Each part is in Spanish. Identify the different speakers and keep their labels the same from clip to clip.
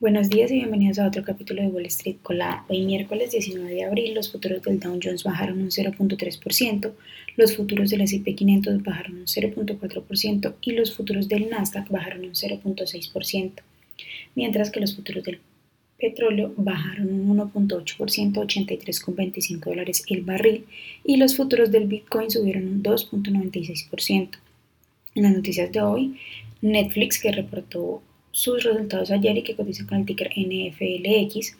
Speaker 1: Buenos días y bienvenidos a otro capítulo de Wall Street Colada. Hoy miércoles 19 de abril los futuros del Dow Jones bajaron un 0.3%, los futuros del S&P 500 bajaron un 0.4% y los futuros del Nasdaq bajaron un 0.6%, mientras que los futuros del petróleo bajaron un 1.8%, 83,25 dólares el barril y los futuros del Bitcoin subieron un 2.96%. En las noticias de hoy, Netflix que reportó sus resultados ayer y que cotiza con el ticker NFLX.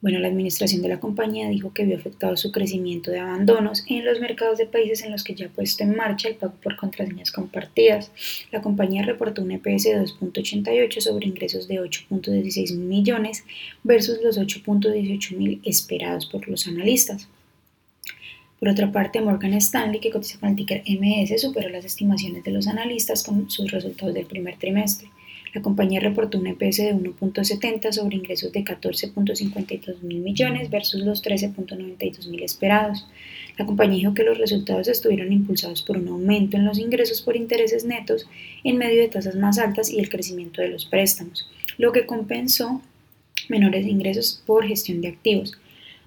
Speaker 1: Bueno, la administración de la compañía dijo que vio afectado su crecimiento de abandonos en los mercados de países en los que ya ha puesto en marcha el pago por contraseñas compartidas. La compañía reportó un EPS de 2.88 sobre ingresos de 8.16 millones versus los 8.18 mil esperados por los analistas. Por otra parte, Morgan Stanley, que cotiza con el ticker MS, superó las estimaciones de los analistas con sus resultados del primer trimestre. La compañía reportó un EPS de 1.70 sobre ingresos de 14.52 mil millones versus los 13.92 mil esperados. La compañía dijo que los resultados estuvieron impulsados por un aumento en los ingresos por intereses netos en medio de tasas más altas y el crecimiento de los préstamos, lo que compensó menores ingresos por gestión de activos,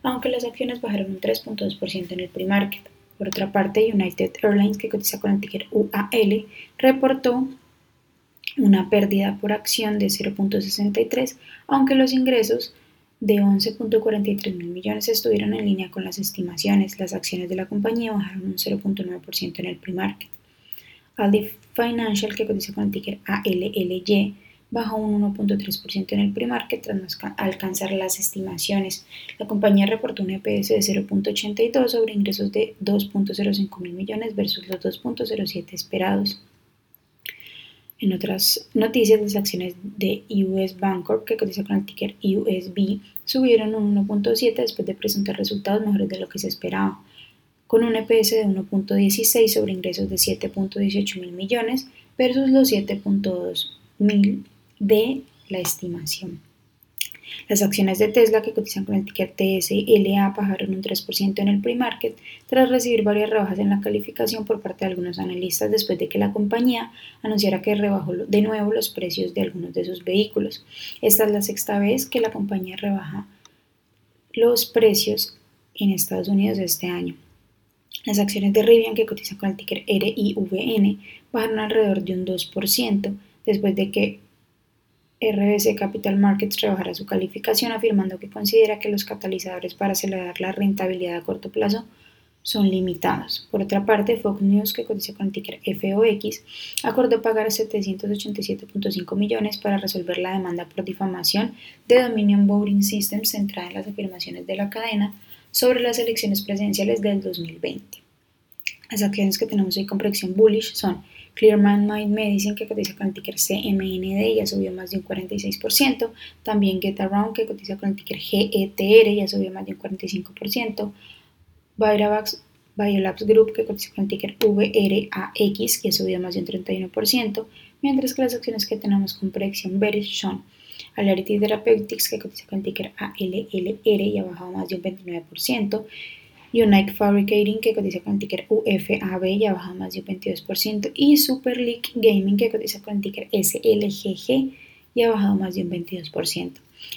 Speaker 1: aunque las acciones bajaron un 3.2% en el pre-market. Por otra parte, United Airlines, que cotiza con el ticker UAL, reportó una pérdida por acción de 0.63, aunque los ingresos de 11.43 mil millones estuvieron en línea con las estimaciones. Las acciones de la compañía bajaron un 0.9% en el pre-market. Aldi Financial, que cotiza con el ticker ALLY, bajó un 1.3% en el pre-market tras alcanzar las estimaciones. La compañía reportó un EPS de 0.82 sobre ingresos de 2.05 mil millones versus los 2.07 esperados. En otras noticias, las acciones de US Bancorp, que cotiza con el ticker USB, subieron un 1.7 después de presentar resultados mejores de lo que se esperaba, con un EPS de 1.16 sobre ingresos de 7.18 mil millones versus los 7.2 mil de la estimación. Las acciones de Tesla que cotizan con el ticker TSLA bajaron un 3% en el pre-market tras recibir varias rebajas en la calificación por parte de algunos analistas después de que la compañía anunciara que rebajó de nuevo los precios de algunos de sus vehículos. Esta es la sexta vez que la compañía rebaja los precios en Estados Unidos este año. Las acciones de Rivian que cotizan con el ticker RIVN bajaron alrededor de un 2% después de que RBC Capital Markets rebajará su calificación afirmando que considera que los catalizadores para acelerar la rentabilidad a corto plazo son limitados. Por otra parte, Fox News, que cotiza con el ticker FOX, acordó pagar 787.5 millones para resolver la demanda por difamación de Dominion Voting Systems centrada en las afirmaciones de la cadena sobre las elecciones presidenciales del 2020. Las acciones que tenemos hoy con proyección bullish son Clearman Mind Medicine, que cotiza con el ticker CMND, ya subió más de un 46%. También GetAround, que cotiza con el ticker GETR, ya subió más de un 45%. Viravax Biolabs Group, que cotiza con el ticker VRAX, que subió más de un 31%. Mientras que las acciones que tenemos con proyección bearish son Alarity Therapeutics, que cotiza con el ticker ALLR y ha bajado más de un 29%. Unite Fabricating, que cotiza con el ticker UFAB y ha bajado más de un 22%, y Super League Gaming, que cotiza con el ticker SLGG y ha bajado más de un 22%.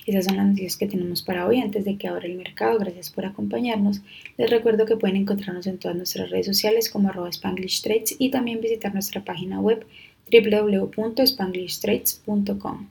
Speaker 1: Esas son las noticias que tenemos para hoy antes de que abra el mercado. Gracias por acompañarnos. Les recuerdo que pueden encontrarnos en todas nuestras redes sociales como arroba Spanglish Trades y también visitar nuestra página web www.spanglishtrades.com.